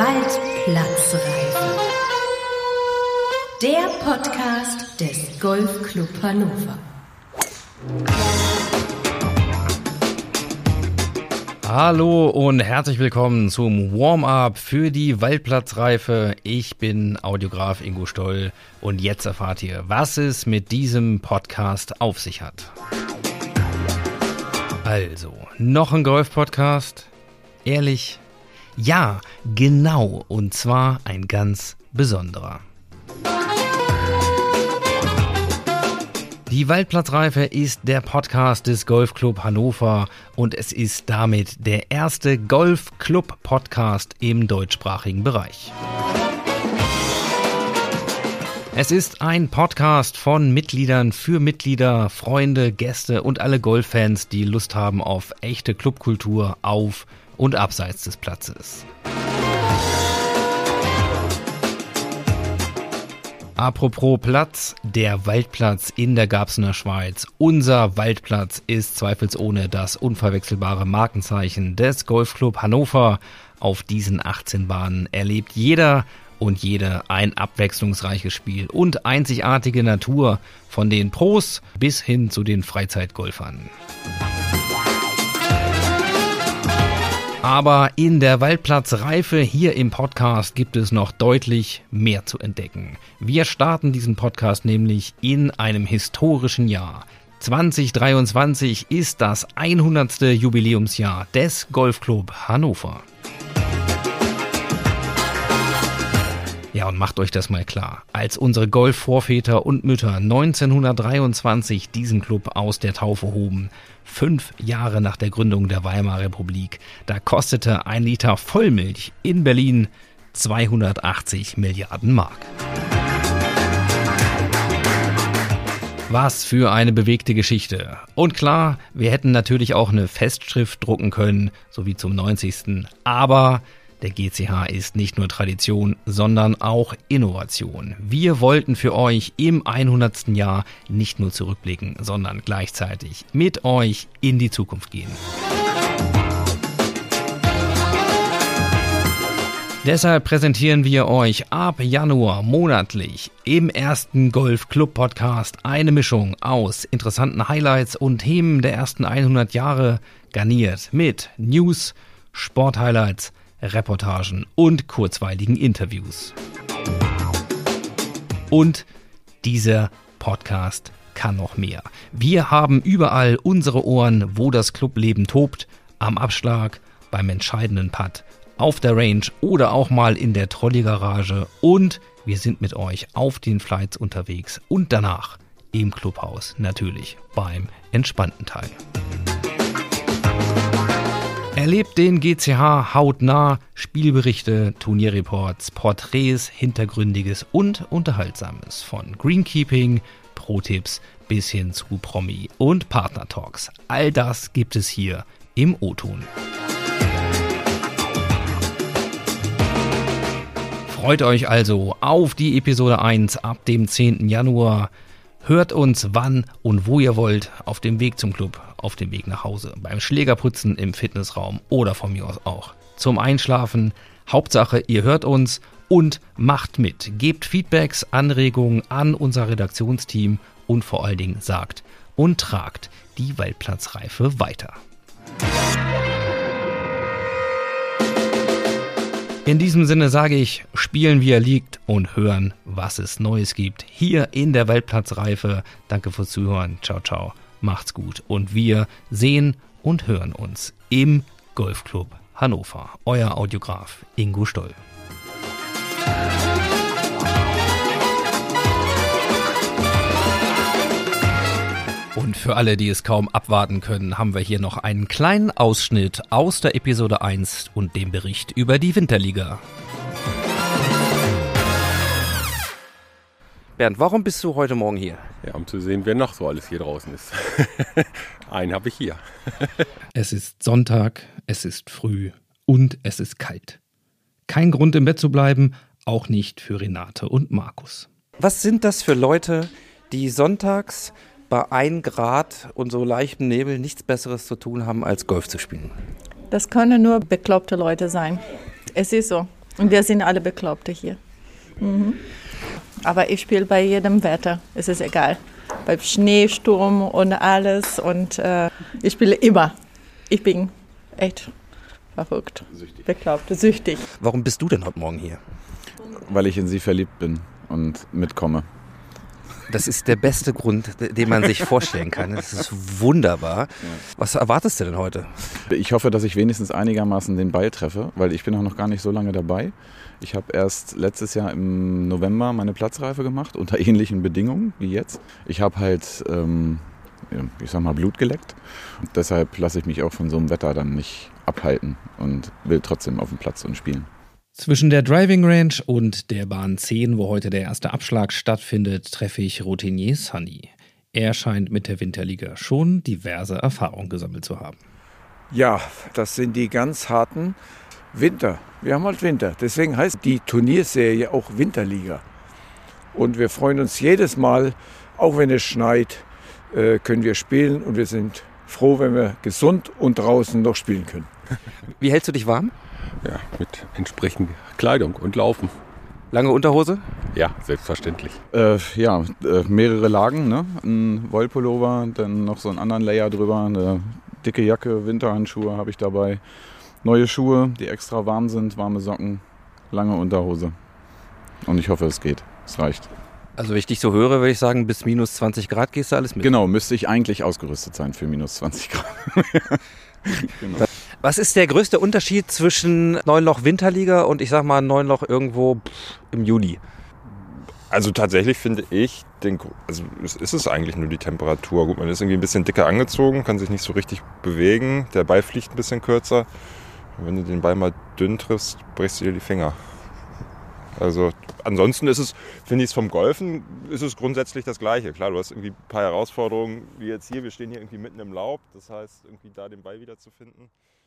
Waldplatzreife. Der Podcast des Golfclub Hannover. Hallo und herzlich willkommen zum Warm-up für die Waldplatzreife. Ich bin Audiograf Ingo Stoll und jetzt erfahrt ihr, was es mit diesem Podcast auf sich hat. Also, noch ein Golf-Podcast? Ehrlich? Ja, genau, und zwar ein ganz besonderer. Die Waldplatzreife ist der Podcast des Golfclub Hannover und es ist damit der erste Golfclub-Podcast im deutschsprachigen Bereich. Es ist ein Podcast von Mitgliedern für Mitglieder, Freunde, Gäste und alle Golffans, die Lust haben auf echte Clubkultur auf und abseits des Platzes. Apropos Platz, der Waldplatz in der Garbsener Schweiz. Unser Waldplatz ist zweifelsohne das unverwechselbare Markenzeichen des Golfclub Hannover. Auf diesen 18 Bahnen erlebt jeder und jede ein abwechslungsreiches Spiel und einzigartige Natur von den Pros bis hin zu den Freizeitgolfern. Aber in der Waldplatzreife hier im Podcast gibt es noch deutlich mehr zu entdecken. Wir starten diesen Podcast nämlich in einem historischen Jahr. 2023 ist das 100. Jubiläumsjahr des Golfclub Hannover. Und macht euch das mal klar. Als unsere Golfvorväter und Mütter 1923 diesen Club aus der Taufe hoben, fünf Jahre nach der Gründung der Weimarer Republik. Da kostete ein Liter Vollmilch in Berlin 280 Milliarden Mark. Was für eine bewegte Geschichte. Und klar, wir hätten natürlich auch eine Festschrift drucken können, so wie zum 90. Aber der GCH ist nicht nur Tradition, sondern auch Innovation. Wir wollten für euch im 100. Jahr nicht nur zurückblicken, sondern gleichzeitig mit euch in die Zukunft gehen. Deshalb präsentieren wir euch ab Januar monatlich im ersten Golf Club Podcast eine Mischung aus interessanten Highlights und Themen der ersten 100 Jahre garniert mit News, Sporthighlights, Reportagen und kurzweiligen Interviews. Und dieser Podcast kann noch mehr. Wir haben überall unsere Ohren, wo das Clubleben tobt, am Abschlag, beim entscheidenden Putt, auf der Range oder auch mal in der Trolleygarage und wir sind mit euch auf den Flights unterwegs und danach im Clubhaus natürlich beim entspannten Teil. Erlebt den GCH hautnah, Spielberichte, Turnierreports, Porträts, Hintergründiges und Unterhaltsames von Greenkeeping, Pro-Tipps bis hin zu Promi und Partner-Talks. All das gibt es hier im O-Ton. Freut euch also auf die Episode 1 ab dem 10. Januar. Hört uns wann und wo ihr wollt, auf dem Weg zum Club, auf dem Weg nach Hause, beim Schlägerputzen im Fitnessraum oder von mir aus auch. Zum Einschlafen. Hauptsache, ihr hört uns und macht mit. Gebt Feedbacks, Anregungen an unser Redaktionsteam und vor allen Dingen sagt und tragt die Waldplatzreife weiter. In diesem Sinne sage ich, spielen wie er liegt und hören, was es Neues gibt. Hier in der Weltplatzreife. Danke fürs Zuhören. Ciao, ciao. Macht's gut. Und wir sehen und hören uns im Golfclub Hannover. Euer Audiograf Ingo Stoll. Für alle, die es kaum abwarten können, haben wir hier noch einen kleinen Ausschnitt aus der Episode 1 und dem Bericht über die Winterliga. Bernd, warum bist du heute Morgen hier? Ja, um zu sehen, wer noch so alles hier draußen ist. Einen habe ich hier. es ist Sonntag, es ist früh und es ist kalt. Kein Grund im Bett zu bleiben, auch nicht für Renate und Markus. Was sind das für Leute, die sonntags bei 1 Grad und so leichtem Nebel nichts Besseres zu tun haben, als Golf zu spielen? Das können nur bekloppte Leute sein. Es ist so. Und wir sind alle Bekloppte hier. Mhm. Aber ich spiele bei jedem Wetter, es ist egal. Bei Schnee, Sturm und alles. Und äh, ich spiele immer. Ich bin echt verrückt, süchtig. bekloppt, süchtig. Warum bist du denn heute Morgen hier? Weil ich in sie verliebt bin und mitkomme. Das ist der beste Grund, den man sich vorstellen kann. Das ist wunderbar. Was erwartest du denn heute? Ich hoffe, dass ich wenigstens einigermaßen den Ball treffe, weil ich bin auch noch gar nicht so lange dabei. Ich habe erst letztes Jahr im November meine Platzreife gemacht, unter ähnlichen Bedingungen wie jetzt. Ich habe halt, ähm, ich sag mal, Blut geleckt. Und deshalb lasse ich mich auch von so einem Wetter dann nicht abhalten und will trotzdem auf dem Platz und spielen. Zwischen der Driving Range und der Bahn 10, wo heute der erste Abschlag stattfindet, treffe ich Routinier Sunny. Er scheint mit der Winterliga schon diverse Erfahrungen gesammelt zu haben. Ja, das sind die ganz harten Winter. Wir haben halt Winter. Deswegen heißt die Turnierserie auch Winterliga. Und wir freuen uns jedes Mal, auch wenn es schneit, äh, können wir spielen und wir sind froh, wenn wir gesund und draußen noch spielen können. Wie hältst du dich warm? Ja, mit entsprechender Kleidung und Laufen. Lange Unterhose? Ja, selbstverständlich. Äh, ja, äh, mehrere Lagen, ne? Ein Wollpullover, dann noch so einen anderen Layer drüber, eine dicke Jacke, Winterhandschuhe habe ich dabei, neue Schuhe, die extra warm sind, warme Socken, lange Unterhose. Und ich hoffe, es geht. Es reicht. Also wenn ich dich so höre, würde ich sagen, bis minus 20 Grad gehst du alles mit. Genau, müsste ich eigentlich ausgerüstet sein für minus 20 Grad. genau. Was ist der größte Unterschied zwischen Neunloch Winterliga und ich sag mal Neunloch irgendwo im Juli? Also tatsächlich finde ich, den, also es ist es eigentlich nur die Temperatur. Gut, man ist irgendwie ein bisschen dicker angezogen, kann sich nicht so richtig bewegen, der Ball fliegt ein bisschen kürzer. Und wenn du den Ball mal dünn triffst, brichst du dir die Finger. Also ansonsten ist es, finde ich es vom Golfen, ist es grundsätzlich das Gleiche. Klar, du hast irgendwie ein paar Herausforderungen, wie jetzt hier, wir stehen hier irgendwie mitten im Laub. Das heißt, irgendwie da den Ball wieder zu finden, ist eine Katastrophe.